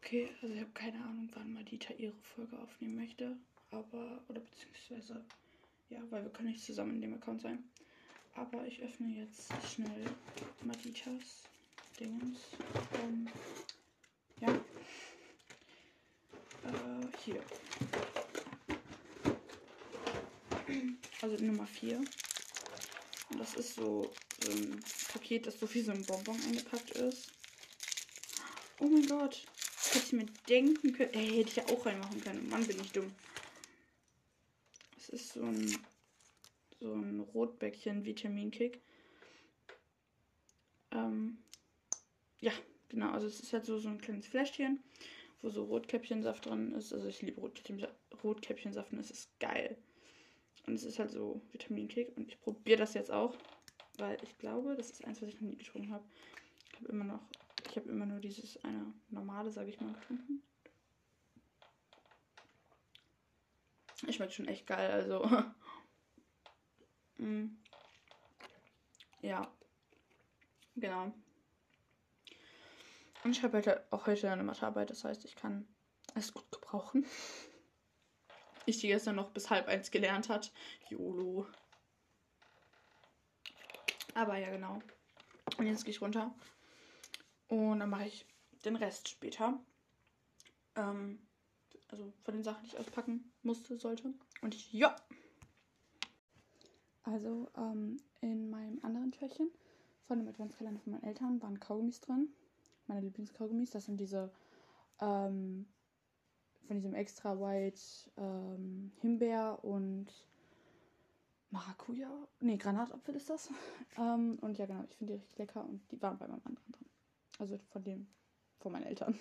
Okay, also ich habe keine Ahnung, wann Madita ihre Folge aufnehmen möchte. Aber, oder beziehungsweise, ja, weil wir können nicht zusammen in dem Account sein. Aber ich öffne jetzt schnell Maditas Dingens. Ähm, ja. Äh, hier. Also Nummer 4. Und das ist so, so ein Paket, das so wie so ein Bonbon eingepackt ist. Oh mein Gott. Hätte ich mir denken können. Ey, hätte ich ja auch reinmachen können. Mann, bin ich dumm. Es ist so ein, so ein Rotbäckchen Vitaminkick. Ähm, ja, genau. Also es ist halt so, so ein kleines Fläschchen, wo so Rotkäppchensaft drin ist. Also ich liebe Rotkäppchensaft und es ist geil. Und es ist halt so Vitaminkick. Und ich probiere das jetzt auch, weil ich glaube, das ist eins, was ich noch nie getrunken habe. Ich habe immer noch ich habe immer nur dieses eine normale, sage ich mal, getrunken. Ich schmeckt schon echt geil, also. mm. Ja. Genau. Und ich habe halt auch heute eine Mathearbeit, das heißt, ich kann es gut gebrauchen. Ich die gestern noch bis halb eins gelernt hat. YOLO. Aber ja, genau. Und jetzt gehe ich runter und dann mache ich den Rest später. Ähm, also von den Sachen, die ich auspacken musste, sollte. Und ich, ja. Also ähm, in meinem anderen Türchen von dem Adventskalender von meinen Eltern waren Kaugummis drin. Meine Lieblingskaugummis. Das sind diese ähm, von diesem extra white ähm, Himbeer und Maracuja. Nee, Granatapfel ist das. Ähm, und ja, genau, ich finde die richtig lecker und die waren bei meinem anderen drin. Also von dem, von meinen Eltern.